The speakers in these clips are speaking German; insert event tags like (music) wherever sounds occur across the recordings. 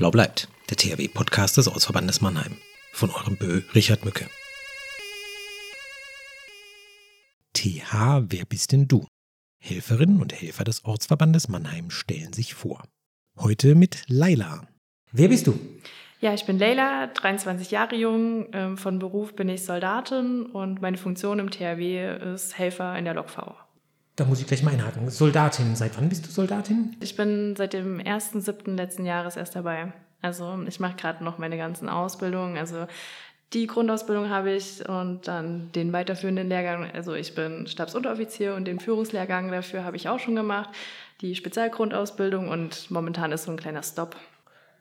Blau bleibt, der THW-Podcast des Ortsverbandes Mannheim. Von eurem Bö Richard Mücke. TH, wer bist denn du? Helferinnen und Helfer des Ortsverbandes Mannheim stellen sich vor. Heute mit Laila. Wer bist du? Ja, ich bin Leila, 23 Jahre jung. Ähm, von Beruf bin ich Soldatin und meine Funktion im THW ist Helfer in der LOKV. Da muss ich gleich mal einhaken. Soldatin, seit wann bist du Soldatin? Ich bin seit dem 1.7. letzten Jahres erst dabei. Also ich mache gerade noch meine ganzen Ausbildungen. Also die Grundausbildung habe ich und dann den weiterführenden Lehrgang. Also ich bin Stabsunteroffizier und den Führungslehrgang dafür habe ich auch schon gemacht. Die Spezialgrundausbildung und momentan ist so ein kleiner Stopp.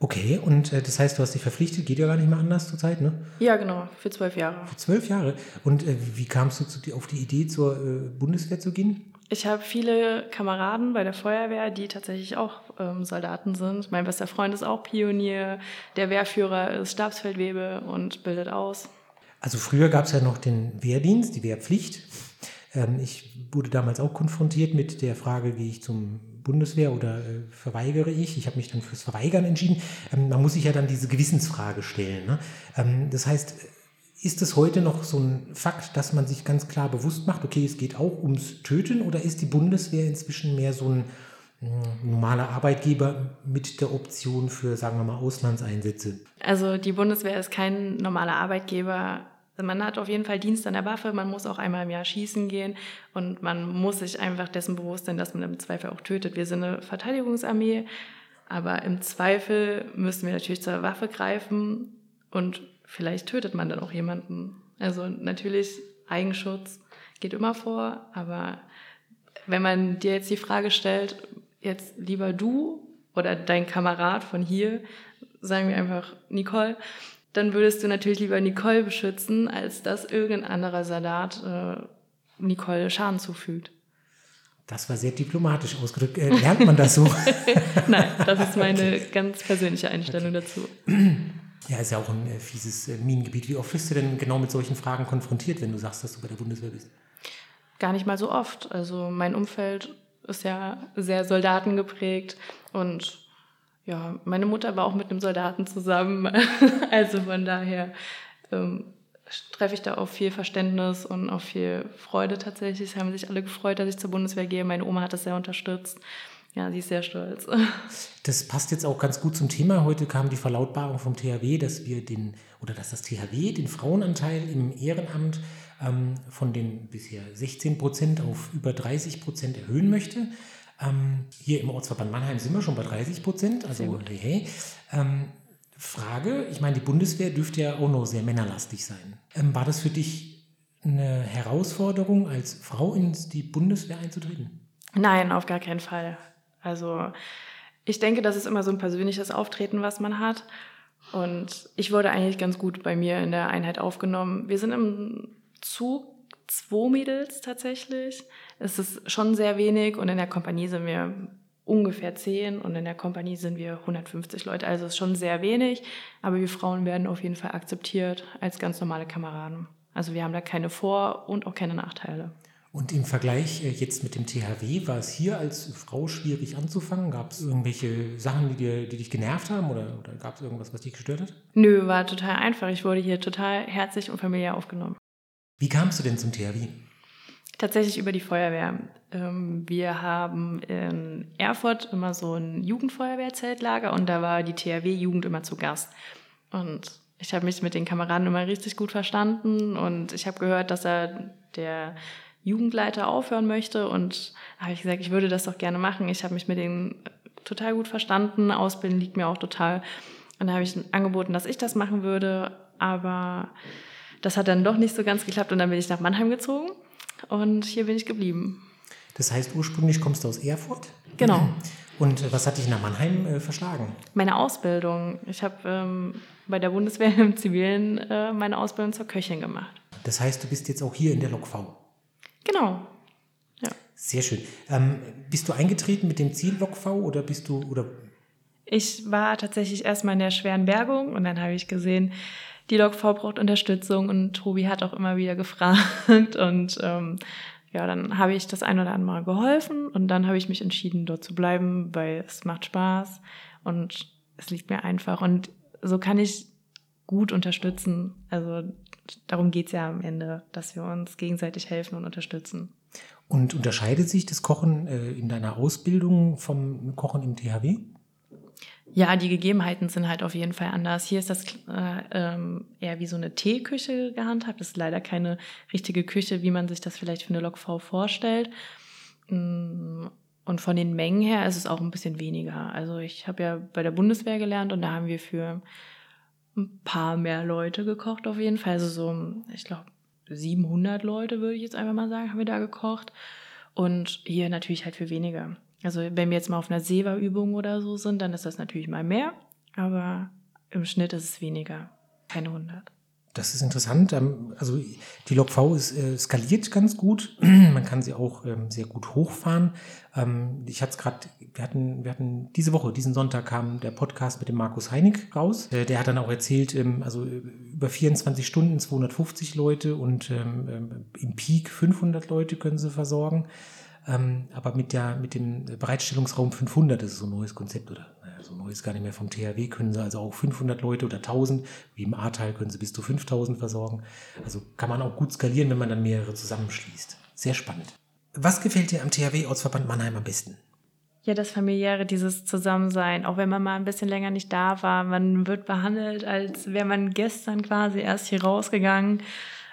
Okay, und äh, das heißt, du hast dich verpflichtet, geht ja gar nicht mehr anders zurzeit, ne? Ja, genau, für zwölf Jahre. Für zwölf Jahre. Und äh, wie kamst du zu, auf die Idee, zur äh, Bundeswehr zu gehen? Ich habe viele Kameraden bei der Feuerwehr, die tatsächlich auch ähm, Soldaten sind. Mein bester Freund ist auch Pionier, der Wehrführer ist Stabsfeldwebel und bildet aus. Also früher gab es ja noch den Wehrdienst, die Wehrpflicht. Ähm, ich wurde damals auch konfrontiert mit der Frage, gehe ich zum Bundeswehr oder äh, verweigere ich? Ich habe mich dann fürs Verweigern entschieden. Ähm, man muss sich ja dann diese Gewissensfrage stellen. Ne? Ähm, das heißt, ist es heute noch so ein Fakt, dass man sich ganz klar bewusst macht, okay, es geht auch ums Töten oder ist die Bundeswehr inzwischen mehr so ein hm, normaler Arbeitgeber mit der Option für, sagen wir mal, Auslandseinsätze? Also die Bundeswehr ist kein normaler Arbeitgeber also man hat auf jeden Fall Dienst an der Waffe, man muss auch einmal im Jahr schießen gehen und man muss sich einfach dessen bewusst sein, dass man im Zweifel auch tötet. Wir sind eine Verteidigungsarmee, aber im Zweifel müssen wir natürlich zur Waffe greifen und vielleicht tötet man dann auch jemanden. Also natürlich Eigenschutz geht immer vor, aber wenn man dir jetzt die Frage stellt, jetzt lieber du oder dein Kamerad von hier, sagen wir einfach Nicole, dann würdest du natürlich lieber Nicole beschützen, als dass irgendein anderer Soldat äh, Nicole Schaden zufügt. Das war sehr diplomatisch ausgedrückt. Äh, lernt man das so? (laughs) Nein, das ist meine (laughs) ganz persönliche Einstellung okay. dazu. Ja, ist ja auch ein äh, fieses äh, Minengebiet. Wie oft bist du denn genau mit solchen Fragen konfrontiert, wenn du sagst, dass du bei der Bundeswehr bist? Gar nicht mal so oft. Also mein Umfeld ist ja sehr soldatengeprägt und ja, meine Mutter war auch mit einem Soldaten zusammen. (laughs) also von daher ähm, treffe ich da auf viel Verständnis und auf viel Freude tatsächlich. Es haben sich alle gefreut, dass ich zur Bundeswehr gehe. Meine Oma hat das sehr unterstützt. Ja, sie ist sehr stolz. Das passt jetzt auch ganz gut zum Thema. Heute kam die Verlautbarung vom THW, dass wir den oder dass das THW den Frauenanteil im Ehrenamt ähm, von den bisher 16 Prozent auf über 30 Prozent erhöhen möchte. Ähm, hier im Ortsverband Mannheim sind wir schon bei 30 Prozent. Also, hey. Ähm, Frage, ich meine, die Bundeswehr dürfte ja auch noch sehr männerlastig sein. Ähm, war das für dich eine Herausforderung, als Frau in die Bundeswehr einzutreten? Nein, auf gar keinen Fall. Also ich denke, das ist immer so ein persönliches Auftreten, was man hat. Und ich wurde eigentlich ganz gut bei mir in der Einheit aufgenommen. Wir sind im Zug zwei Mädels tatsächlich. Es ist schon sehr wenig und in der Kompanie sind wir ungefähr zehn und in der Kompanie sind wir 150 Leute. Also es ist schon sehr wenig, aber wir Frauen werden auf jeden Fall akzeptiert als ganz normale Kameraden. Also wir haben da keine Vor- und auch keine Nachteile. Und im Vergleich äh, jetzt mit dem THW, war es hier als Frau schwierig anzufangen? Gab es irgendwelche Sachen, die, dir, die dich genervt haben oder, oder gab es irgendwas, was dich gestört hat? Nö, war total einfach. Ich wurde hier total herzlich und familiär aufgenommen. Wie kamst du denn zum THW? Tatsächlich über die Feuerwehr. Ähm, wir haben in Erfurt immer so ein Jugendfeuerwehrzeltlager und da war die THW-Jugend immer zu Gast. Und ich habe mich mit den Kameraden immer richtig gut verstanden und ich habe gehört, dass er der Jugendleiter aufhören möchte und habe ich gesagt, ich würde das doch gerne machen. Ich habe mich mit denen total gut verstanden, Ausbilden liegt mir auch total. Und da habe ich angeboten, dass ich das machen würde, aber das hat dann doch nicht so ganz geklappt und dann bin ich nach Mannheim gezogen und hier bin ich geblieben. Das heißt, ursprünglich kommst du aus Erfurt? Genau. (laughs) Und äh, was hat dich nach Mannheim äh, verschlagen? Meine Ausbildung. Ich habe ähm, bei der Bundeswehr (laughs) im Zivilen äh, meine Ausbildung zur Köchin gemacht. Das heißt, du bist jetzt auch hier in der LokV? Genau. Ja. Sehr schön. Ähm, bist du eingetreten mit dem Ziel LokV oder bist du oder? Ich war tatsächlich erstmal in der schweren Bergung und dann habe ich gesehen, die LogV braucht Unterstützung und Tobi hat auch immer wieder gefragt (laughs) und ähm, ja, dann habe ich das ein oder andere Mal geholfen und dann habe ich mich entschieden, dort zu bleiben, weil es macht Spaß und es liegt mir einfach. Und so kann ich gut unterstützen. Also darum geht es ja am Ende, dass wir uns gegenseitig helfen und unterstützen. Und unterscheidet sich das Kochen äh, in deiner Ausbildung vom Kochen im THW? Ja, die Gegebenheiten sind halt auf jeden Fall anders. Hier ist das äh, ähm, eher wie so eine Teeküche gehandhabt. Das ist leider keine richtige Küche, wie man sich das vielleicht für eine Lok V vorstellt. Mm, und von den Mengen her ist es auch ein bisschen weniger. Also ich habe ja bei der Bundeswehr gelernt und da haben wir für ein paar mehr Leute gekocht auf jeden Fall. Also so, ich glaube, 700 Leute würde ich jetzt einfach mal sagen, haben wir da gekocht. Und hier natürlich halt für weniger. Also wenn wir jetzt mal auf einer Seva-Übung oder so sind, dann ist das natürlich mal mehr, aber im Schnitt ist es weniger, keine 100. Das ist interessant. Ähm, also die Lok V ist äh, skaliert ganz gut. (clears throat) Man kann sie auch ähm, sehr gut hochfahren. Ähm, ich hatte es gerade, wir hatten, wir hatten diese Woche, diesen Sonntag kam der Podcast mit dem Markus Heinig raus. Äh, der hat dann auch erzählt, also äh, über 24 Stunden 250 Leute und im Peak 500 Leute können sie versorgen. Ähm, aber mit, der, mit dem Bereitstellungsraum 500, das ist so ein neues Konzept, oder naja, so neu ist gar nicht mehr vom THW, können sie also auch 500 Leute oder 1000, wie im A-Teil können sie bis zu 5000 versorgen. Also kann man auch gut skalieren, wenn man dann mehrere zusammenschließt. Sehr spannend. Was gefällt dir am THW-Ortsverband Mannheim am besten? Ja, das familiäre, dieses Zusammensein, auch wenn man mal ein bisschen länger nicht da war, man wird behandelt, als wäre man gestern quasi erst hier rausgegangen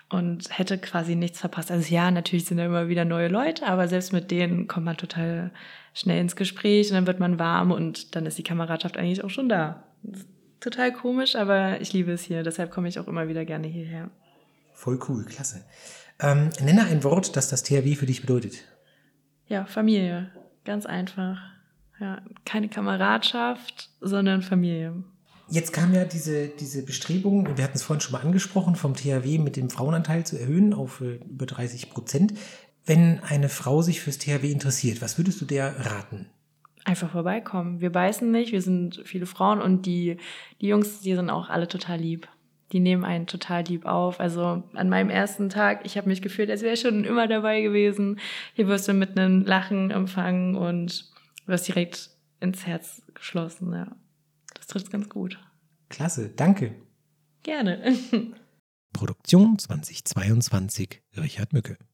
und hätte quasi nichts verpasst. Also ja, natürlich sind da immer wieder neue Leute, aber selbst mit denen kommt man total schnell ins Gespräch und dann wird man warm und dann ist die Kameradschaft eigentlich auch schon da. total komisch, aber ich liebe es hier. Deshalb komme ich auch immer wieder gerne hierher. Voll cool, klasse. Ähm, nenne ein Wort, das das THW für dich bedeutet. Ja, Familie. Ganz einfach. Ja, keine Kameradschaft, sondern Familie. Jetzt kam ja diese, diese Bestrebung, wir hatten es vorhin schon mal angesprochen, vom THW mit dem Frauenanteil zu erhöhen auf äh, über 30 Prozent. Wenn eine Frau sich fürs THW interessiert, was würdest du der raten? Einfach vorbeikommen. Wir beißen nicht, wir sind viele Frauen und die, die Jungs, die sind auch alle total lieb. Die nehmen einen total lieb auf. Also an meinem ersten Tag, ich habe mich gefühlt, als wäre schon immer dabei gewesen. Hier wirst du mit einem Lachen empfangen und wirst direkt ins Herz geschlossen, ja. Das trifft ganz gut. Klasse, danke. Gerne. (laughs) Produktion 2022, Richard Mücke.